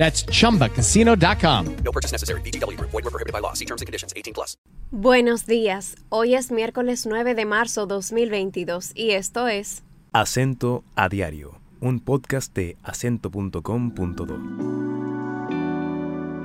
That's chumbacasino.com. No purchase necessary. VGW Group. Void were prohibited by law. See terms and conditions. 18 plus. Buenos días. Hoy es miércoles 9 de marzo 2022 y esto es Acento a Diario, un podcast de acento.com.do.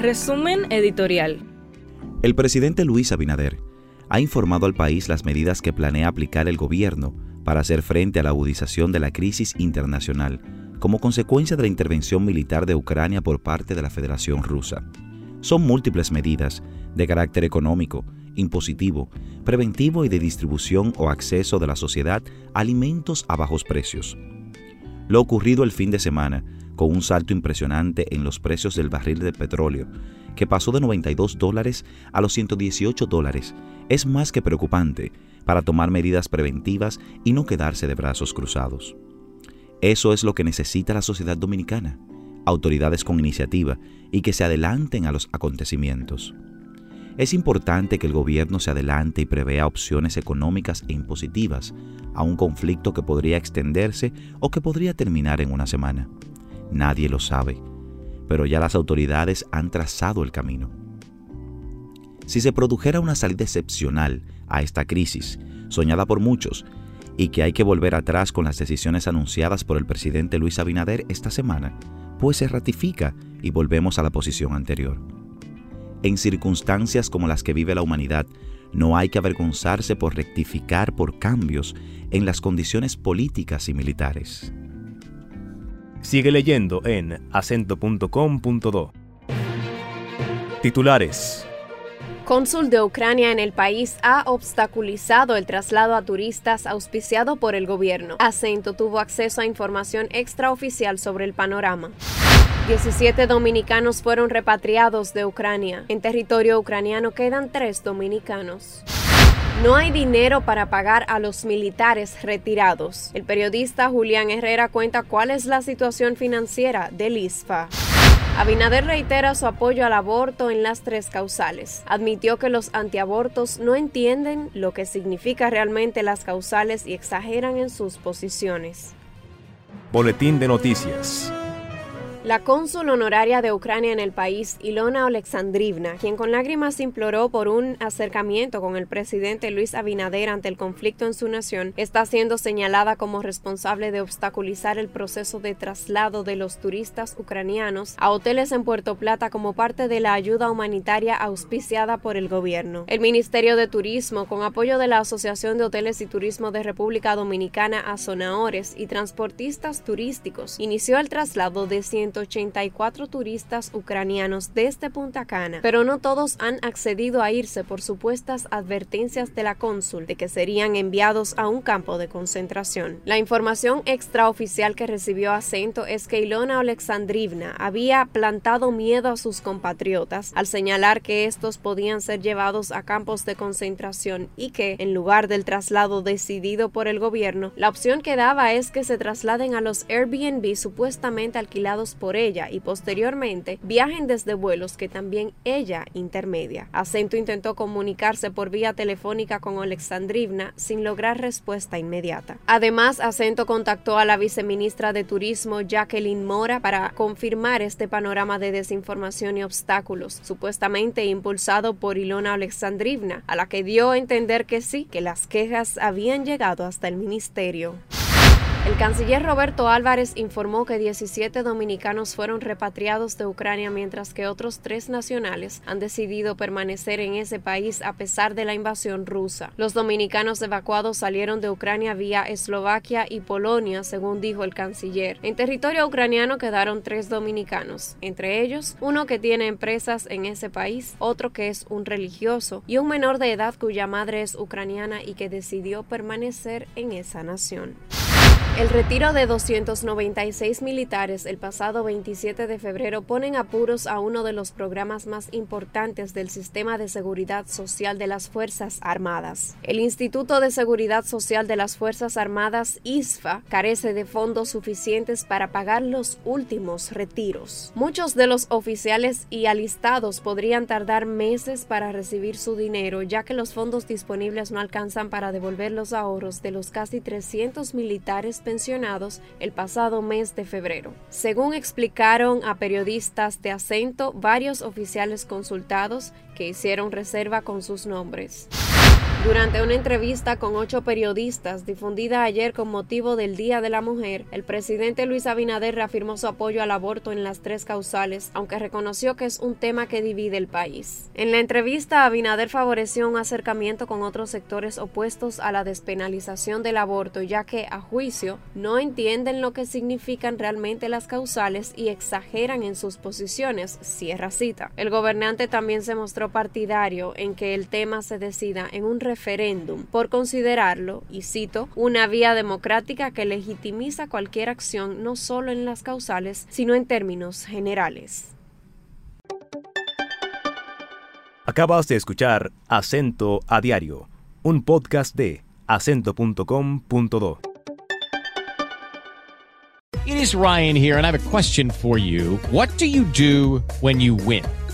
Resumen editorial. El presidente Luis Abinader ha informado al país las medidas que planea aplicar el gobierno para hacer frente a la agudización de la crisis internacional como consecuencia de la intervención militar de Ucrania por parte de la Federación Rusa. Son múltiples medidas de carácter económico, impositivo, preventivo y de distribución o acceso de la sociedad a alimentos a bajos precios. Lo ocurrido el fin de semana, con un salto impresionante en los precios del barril de petróleo, que pasó de 92 dólares a los 118 dólares, es más que preocupante para tomar medidas preventivas y no quedarse de brazos cruzados. Eso es lo que necesita la sociedad dominicana, autoridades con iniciativa y que se adelanten a los acontecimientos. Es importante que el gobierno se adelante y prevea opciones económicas e impositivas a un conflicto que podría extenderse o que podría terminar en una semana. Nadie lo sabe, pero ya las autoridades han trazado el camino. Si se produjera una salida excepcional a esta crisis, soñada por muchos, y que hay que volver atrás con las decisiones anunciadas por el presidente Luis Abinader esta semana, pues se ratifica y volvemos a la posición anterior. En circunstancias como las que vive la humanidad, no hay que avergonzarse por rectificar por cambios en las condiciones políticas y militares. Sigue leyendo en acento.com.do. Titulares. Cónsul de Ucrania en el país ha obstaculizado el traslado a turistas auspiciado por el gobierno. Acento tuvo acceso a información extraoficial sobre el panorama. 17 dominicanos fueron repatriados de Ucrania. En territorio ucraniano quedan tres dominicanos. No hay dinero para pagar a los militares retirados. El periodista Julián Herrera cuenta cuál es la situación financiera del ISFA. Abinader reitera su apoyo al aborto en las tres causales. Admitió que los antiabortos no entienden lo que significa realmente las causales y exageran en sus posiciones. Boletín de noticias. La cónsul honoraria de Ucrania en el país, Ilona Alexandrivna, quien con lágrimas imploró por un acercamiento con el presidente Luis Abinader ante el conflicto en su nación, está siendo señalada como responsable de obstaculizar el proceso de traslado de los turistas ucranianos a hoteles en Puerto Plata como parte de la ayuda humanitaria auspiciada por el gobierno. El Ministerio de Turismo, con apoyo de la Asociación de Hoteles y Turismo de República Dominicana, Azonaores y transportistas turísticos, inició el traslado de 184 turistas ucranianos desde Punta Cana, pero no todos han accedido a irse por supuestas advertencias de la cónsul de que serían enviados a un campo de concentración. La información extraoficial que recibió Acento es que Ilona Alexandrivna había plantado miedo a sus compatriotas al señalar que estos podían ser llevados a campos de concentración y que, en lugar del traslado decidido por el gobierno, la opción que daba es que se trasladen a los Airbnb supuestamente alquilados por ella y posteriormente viajen desde vuelos que también ella intermedia. Acento intentó comunicarse por vía telefónica con Alexandrivna sin lograr respuesta inmediata. Además, Acento contactó a la viceministra de Turismo Jacqueline Mora para confirmar este panorama de desinformación y obstáculos, supuestamente impulsado por Ilona Alexandrivna, a la que dio a entender que sí, que las quejas habían llegado hasta el ministerio. El canciller Roberto Álvarez informó que 17 dominicanos fueron repatriados de Ucrania mientras que otros tres nacionales han decidido permanecer en ese país a pesar de la invasión rusa. Los dominicanos evacuados salieron de Ucrania vía Eslovaquia y Polonia, según dijo el canciller. En territorio ucraniano quedaron tres dominicanos, entre ellos uno que tiene empresas en ese país, otro que es un religioso y un menor de edad cuya madre es ucraniana y que decidió permanecer en esa nación. El retiro de 296 militares el pasado 27 de febrero ponen apuros a uno de los programas más importantes del sistema de seguridad social de las Fuerzas Armadas. El Instituto de Seguridad Social de las Fuerzas Armadas, ISFA, carece de fondos suficientes para pagar los últimos retiros. Muchos de los oficiales y alistados podrían tardar meses para recibir su dinero, ya que los fondos disponibles no alcanzan para devolver los ahorros de los casi 300 militares el pasado mes de febrero. Según explicaron a periodistas de acento varios oficiales consultados que hicieron reserva con sus nombres. Durante una entrevista con ocho periodistas difundida ayer con motivo del Día de la Mujer, el presidente Luis Abinader reafirmó su apoyo al aborto en las tres causales, aunque reconoció que es un tema que divide el país. En la entrevista, Abinader favoreció un acercamiento con otros sectores opuestos a la despenalización del aborto, ya que, a juicio, no entienden lo que significan realmente las causales y exageran en sus posiciones, cierra cita. El gobernante también se mostró partidario en que el tema se decida en un referéndum por considerarlo, y cito, una vía democrática que legitimiza cualquier acción no solo en las causales, sino en términos generales. Acabas de escuchar Acento a Diario, un podcast de acento.com.do. It is Ryan here, and I have a question for you. What do you do when you win?